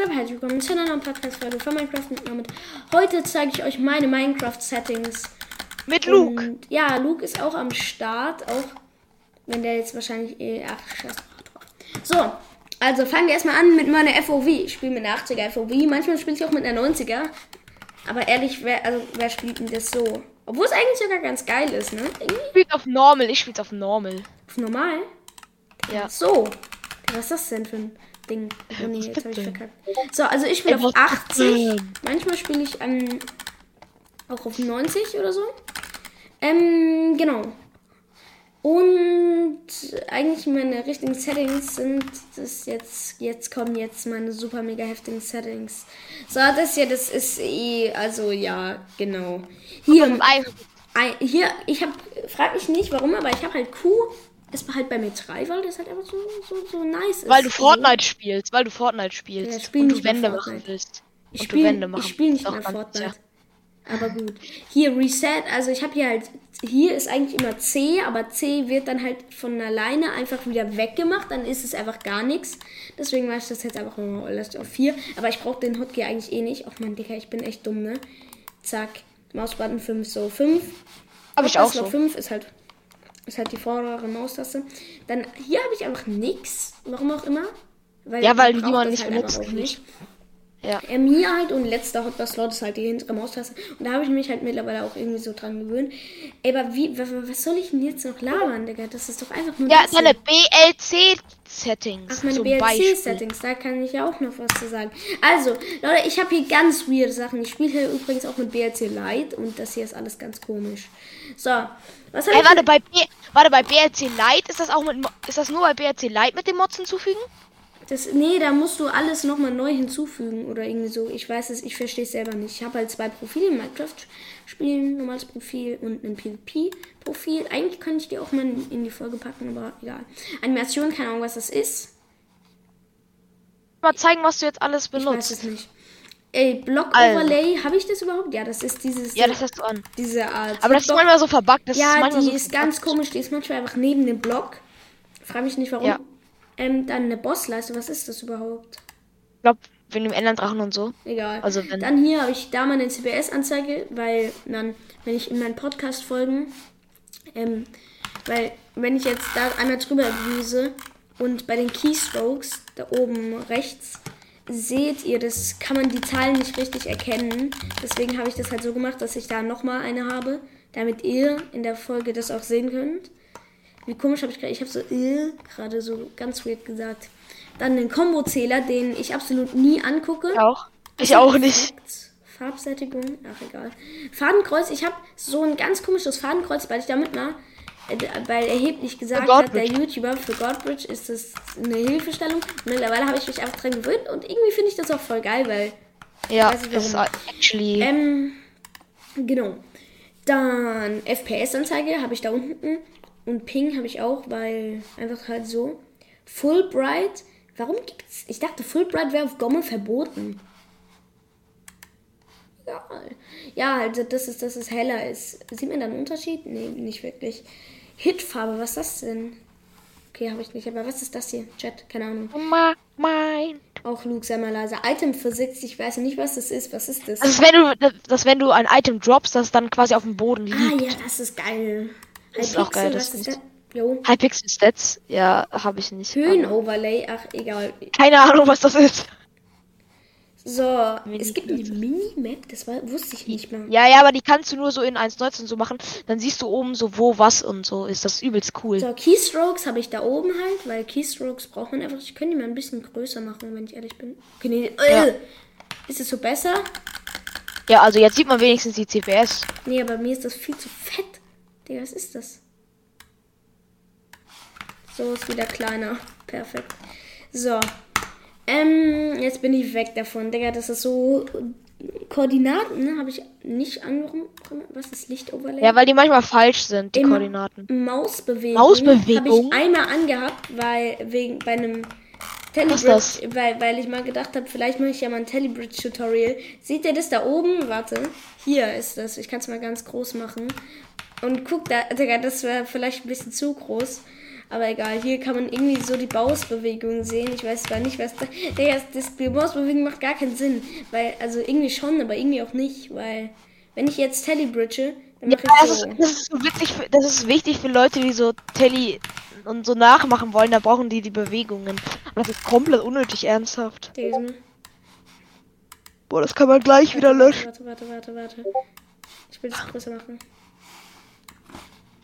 geht ab? Herzlich willkommen zu einer neuen Podcast-Folge von Minecraft mit Nomad. Heute zeige ich euch meine Minecraft-Settings. Mit Luke. Und ja, Luke ist auch am Start, auch wenn der jetzt wahrscheinlich eh. Ach, scheiß drauf. So, also fangen wir erstmal an mit meiner FOV. Ich spiele mit einer 80er FOV. Manchmal spiele ich auch mit einer 90er. Aber ehrlich, wer, also, wer spielt denn das so? Obwohl es eigentlich sogar ganz geil ist, ne? Irgendwie Ich spiel's auf Normal, ich spiel's auf Normal. auf normal. Ja. So. Was ist das denn für ein Ding? Oh nee, jetzt habe ich verkackt. So, also ich spiele Ey, auf was 80. bitte? Manchmal spiele ich ähm, auch auf 90 oder so. Ähm, genau. Und eigentlich meine richtigen Settings sind das jetzt, jetzt kommen jetzt meine super mega heftigen Settings. So, das hier, das ist eh, also ja, genau. Hier, hier, ich habe, frag mich nicht warum, aber ich habe halt Q, ist halt bei mir 3, weil das halt einfach so, so, so nice ist. Weil du Fortnite spielst, weil du Fortnite Ja, spielst. ich spiel und du Wände machen willst. Ich spiele spiel nicht mehr Fortnite. sicher. Aber gut. Hier Reset, also ich habe hier halt, hier ist eigentlich immer C, aber C wird dann halt von alleine einfach wieder weggemacht, dann ist es einfach gar nichts. Deswegen mache ich das jetzt einfach alles auf 4. Aber ich brauche den Hotkey eigentlich eh nicht. Ach man, Dicker, ich bin echt dumm, ne? Zack, Mausbutton 5, so 5. Hab ich auch so. 5 ist halt, ist halt die vordere Maustaste. Dann hier habe ich einfach nix, warum auch immer. Weil Ja, weil man nicht halt benutzt. auch nicht. Ja. Ähm, hier halt und letzter Hotbar-Slot ist halt die hintere Maustaste. Und da habe ich mich halt mittlerweile auch irgendwie so dran gewöhnt. Ey, aber wie, was, soll ich denn jetzt noch labern, Digga? Das ist doch einfach nur Ja, deine BLC-Settings. Ach, meine. BLC-Settings, da kann ich ja auch noch was zu sagen. Also, Leute, ich habe hier ganz weirde Sachen. Ich spiele hier übrigens auch mit BLC Lite und das hier ist alles ganz komisch. So, was habe Ey, ich warte, bei, B warte, bei BLC Lite ist das auch mit ist das nur bei BLC Lite mit den Mods hinzufügen? Das, nee, da musst du alles nochmal neu hinzufügen oder irgendwie so. Ich weiß es, ich verstehe es selber nicht. Ich habe halt zwei Profile, ein Minecraft-Spiel, ein normales Profil und ein PvP-Profil. Eigentlich könnte ich die auch mal in die Folge packen, aber egal. Animation, keine Ahnung, was das ist. Mal zeigen, was du jetzt alles Ich weiß benutzt. es nicht. Ey, Block Also. Overlay, habe ich das überhaupt? Ja, das ist dieses. Ja, das hast du an. diese Art. Aber das ist manchmal so verbuggt. Das ist ja, manchmal die so ist ganz komisch. Die ist manchmal einfach neben dem Block. Frag mich nicht warum. Ja. Ähm, dann eine Bossleiste. Was ist das überhaupt? Ich glaube, wegen dem Enderdrachen und so. Egal. Also wenn- Dann hier habe ich da meine CBS-Anzeige, weil dann, wenn ich in meinen Podcast folgen, ähm, weil wenn ich jetzt da einmal drüber düse und bei den Keystrokes da oben rechts seht ihr, das kann man die Zahlen nicht richtig erkennen. Deswegen habe ich das halt so gemacht, dass ich da nochmal eine habe, damit ihr in der Folge das auch sehen könnt. Wie komisch habe ich gerade, ich habe so äh, gerade so ganz weird gesagt. Dann den Kombozähler, den ich absolut nie angucke. Ich auch. Ich auch nicht. Farbsättigung, ach egal. Fadenkreuz, ich habe so ein ganz komisches Fadenkreuz, weil ich damit mal, äh, weil erheblich gesagt hat, der. YouTuber für Godbridge ist das eine Hilfestellung. Mittlerweile habe ich mich einfach dran gewöhnt und irgendwie finde ich das auch voll geil, weil, Ja, weiß ich das ist actually. ähm, genau. Dann FPS-Anzeige habe ich da unten und Ping habe ich auch, weil einfach halt so. Fulbright, warum gibt's, ich dachte Fulbright wäre auf Gomme verboten. Ja, ja, also das ist, dass es heller ist. Sieht man da einen Unterschied? Nee, nicht wirklich. Hitfarbe, was ist das denn? Okay, habe ich nicht. Aber was ist das hier? Chat, keine Ahnung. Ma mein. Auch Luke, sei mal leise. Item Physics, ich weiß nicht, was das ist. Was ist das? Das ist, wenn du, das, wenn du ein Item droppst, das dann quasi auf dem Boden liegt. ah, ja, das ist geil. Das ist auch geil, das ist nicht. das? Jo. Hypixel Stats? Ja, habe ich nicht. Höhenoverlay, ach, egal. Keine Ahnung, was das ist. So, Mini- es gibt eine Minimap, das war, wusste ich nicht mal. Ja, ja, aber die kannst du nur so in 1.19 so machen. Dann siehst du oben so, wo was und so. Ist das übelst cool. So, Keystrokes habe ich da oben halt, weil Keystrokes braucht man einfach. Ich könnte die mal ein bisschen größer machen, wenn ich ehrlich bin. Okay, nee, Ja. äh, Ist es so besser? Ja, also jetzt sieht man wenigstens die CPS. Nee, aber mir ist das viel zu fett. Digga, was ist das? So ist wieder kleiner. Perfekt. So. Ähm, jetzt bin ich weg davon. Digga, das ist so. Koordinaten ne, habe ich nicht angerufen. Was ist Lichtoverlay? Ja, weil die manchmal falsch sind, die Im- Koordinaten. Mausbewegung. Mausbewegung? Habe ich einmal angehabt, weil wegen bei einem Was ist Telebridge, weil, weil ich mal gedacht habe, vielleicht mache ich ja mal ein Telebridge-Tutorial. Seht ihr das da oben? Warte. Hier ist das. Ich kann es mal ganz groß machen. Und guck da, Digga, das wäre vielleicht ein bisschen zu groß. Aber egal, hier kann man irgendwie so die Mausbewegung sehen. Ich weiß zwar nicht, was da. Digga, das, die Mausbewegung macht gar keinen Sinn. Weil, also irgendwie schon, aber irgendwie auch nicht. Weil, wenn ich jetzt Telly bridge, dann Ja, mache das ich ist, so. das ist so witzig, für, das ist wichtig für Leute, die so Telly und so nachmachen wollen, da brauchen die die Bewegungen. Aber das ist komplett unnötig ernsthaft. So- Boah, das kann man gleich wieder löschen. Warte, warte, warte, warte. Ich will das größer machen.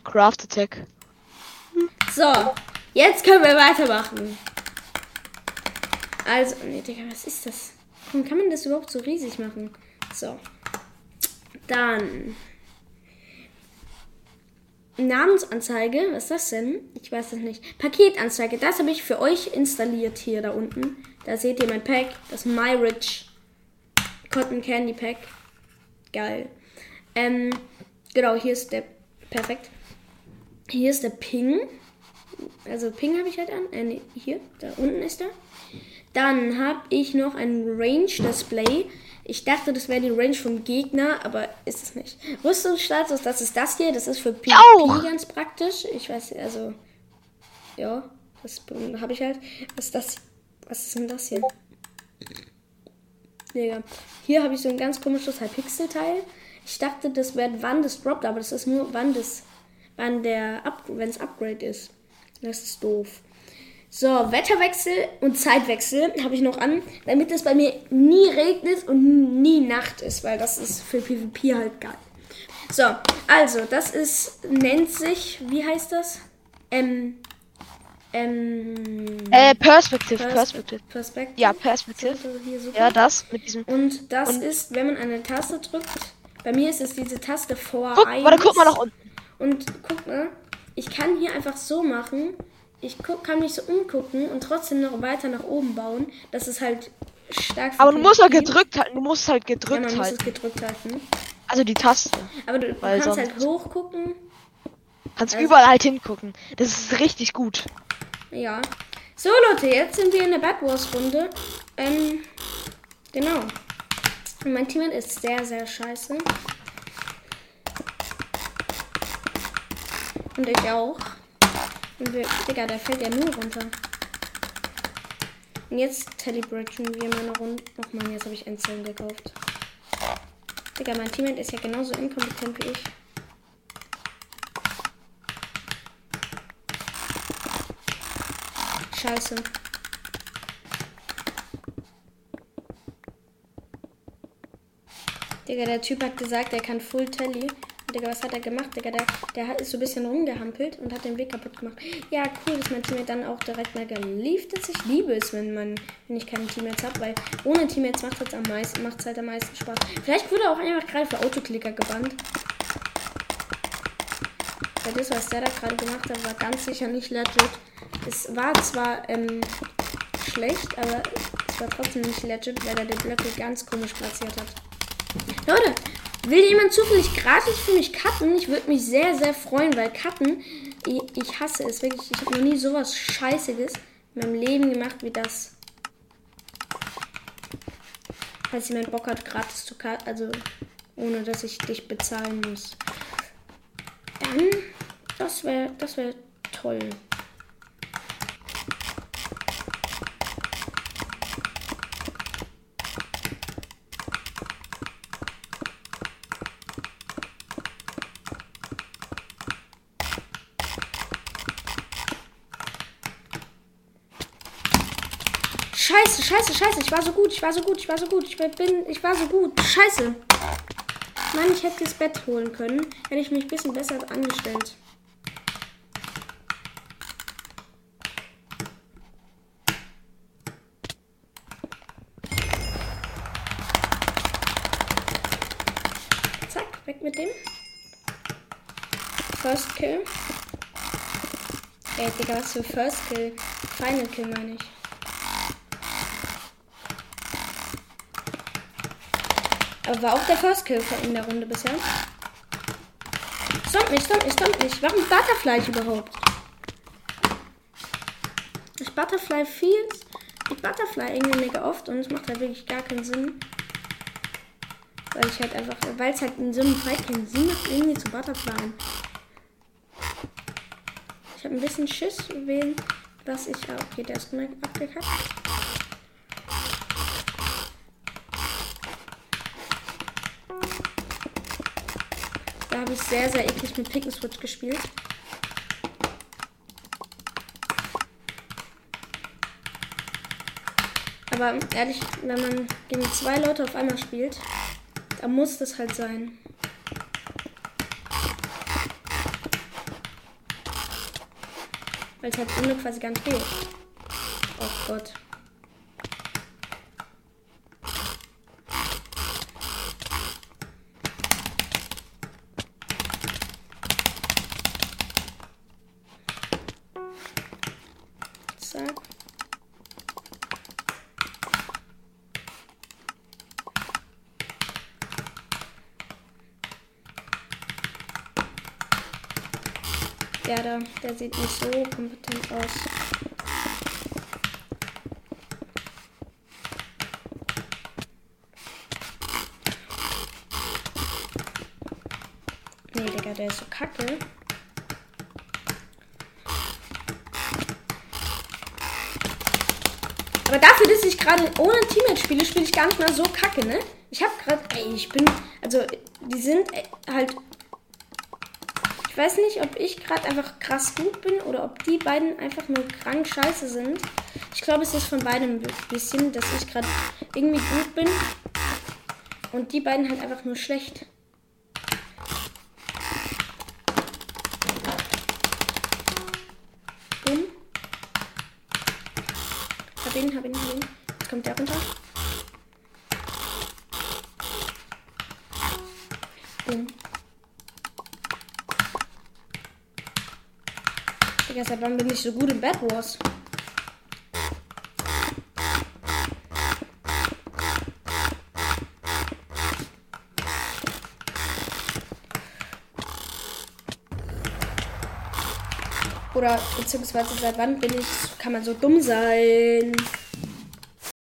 Craft Attack. So, jetzt können wir weitermachen. Also, nee, Digga, was ist das? Warum kann man das überhaupt so riesig machen? So. Dann. Namensanzeige, was ist das denn? Ich weiß das nicht. Paketanzeige, das habe ich für euch installiert hier da unten. Da seht ihr mein Pack, das MyRich Cotton Candy Pack. Geil. Ähm, genau, hier ist der. Perfekt. Hier ist der Ping. Also Ping habe ich halt an. Äh, nee, hier, da unten ist er. Dann habe ich noch ein Range-Display. Ich dachte, das wäre die Range vom Gegner, aber ist es nicht. Rüstungsstatus, das ist das hier. Das ist für PvP auch. ganz praktisch. Ich weiß, also, ja, das habe ich halt. Was ist das? Was ist denn das hier? Digga. Hier habe ich so ein ganz komisches Halbpixel-Teil. Ich dachte, das wäre, wann das droppt, aber das ist nur, wann das, wann der, Up, wenn es Upgrade ist. Das ist doof. So, Wetterwechsel und Zeitwechsel habe ich noch an, damit es bei mir nie regnet und nie Nacht ist, weil das ist für PvP halt geil. So, also, das ist, nennt sich, wie heißt das? Ähm, ähm, Äh, Perspective, Perspe- Perspective. Perspective. Ja, Perspective. Super. Ja, das mit diesem. Und das Und- ist, wenn man eine Taste drückt. Bei mir ist es diese Taste vor Guck, 1. warte, guck mal nach unten. Und guck mal, ich kann hier einfach so machen. Ich guck, kann mich so umgucken und trotzdem noch weiter nach oben bauen. Das ist halt stark. Aber du musst halt gedrückt halten, du musst halt Ja, gedrückt man muss halten. es gedrückt halten. Also die Taste. Aber du, du kannst halt hochgucken. Kannst Also- überall halt hingucken. Das ist richtig gut. Ja. So Leute, jetzt sind wir in der Bad Wars Runde. Ähm, genau. Und mein Teammate ist sehr, sehr scheiße. Und ich auch. Und wir, Digga, der fällt ja nur runter. Und jetzt telebridgen wir mal eine Runde. Och man, jetzt habe ich Endzellen gekauft. Digga, mein Teammate ist ja genauso inkompetent wie ich. Scheiße. Digga, der Typ hat gesagt, er kann Full Tally. Digga, was hat er gemacht? Digga, der, der hat- ist so ein bisschen rumgehampelt und hat den Weg kaputt gemacht. Ja, cool, dass mein Teammate dann auch direkt mal gelieft ist. Ich liebe es, wenn, man, wenn ich keine Teammates habe, weil ohne Teammates macht es am meisten, macht's halt am meisten Spaß. Vielleicht wurde er auch einfach gerade für Autoklicker gebannt. Weil das, was der da gerade gemacht hat, war ganz sicher nicht legit. Es war zwar ähm, schlecht, aber es war trotzdem nicht legit, weil er den Blöcke ganz komisch platziert hat. Leute, will jemand zufällig gratis für mich cutten? Ich würde mich sehr, sehr freuen, weil cutten, ich, ich hasse es wirklich. Ich habe noch nie sowas Scheißiges in meinem Leben gemacht wie das. Falls jemand Bock hat, gratis zu cutten, also ohne dass ich dich bezahlen muss. Dann, das wäre das wär toll. Scheiße, scheiße, scheiße. Ich war so gut, ich war so gut, ich war so gut. Ich bin, ich war so gut. Scheiße. Mann, ich hätte das Bett holen können. Hätte ich mich ein bisschen besser angestellt. Zack, weg mit dem. First Kill. Ey, Digga, was für First Kill? Final Kill meine ich. War auch der First Kill in der Runde bisher. Stomp mich, stomp mich, stomp mich. Warum Butterfly überhaupt? Ich Butterfly viel. Ich Butterfly irgendwie mega oft und es macht halt wirklich gar keinen Sinn. Weil ich halt einfach, weil es halt in so einem Fight keinen Sinn macht, irgendwie zu Butterflyen. Ich habe ein bisschen Schiss, wen, was ich. Ah, okay, der ist abgekackt. Da habe ich sehr, sehr eklig mit Pick Switch gespielt. Aber ehrlich, wenn man gegen zwei Leute auf einmal spielt, dann muss das halt sein. Weil es halt ohne quasi gar nicht geht. Oh Gott. Der da, der sieht nicht so kompetent aus. Nee, Digga, der ist so kacke. Aber dafür, dass ich gerade ohne Teammate spiele, spiele ich gar nicht mal so kacke, ne? Ich hab gerade, ey, ich bin, also, die sind halt ich weiß nicht, ob ich gerade einfach krass gut bin oder ob die beiden einfach nur krank scheiße sind. Ich glaube, es ist von beidem ein bisschen, dass ich gerade irgendwie gut bin und die beiden halt einfach nur schlecht. Bumm. Hab ihn, hab ihn, hab ihn. Jetzt kommt der runter. Digga, seit wann bin ich so gut im Bad Wars? Oder beziehungsweise seit wann bin ich, kann man so dumm sein?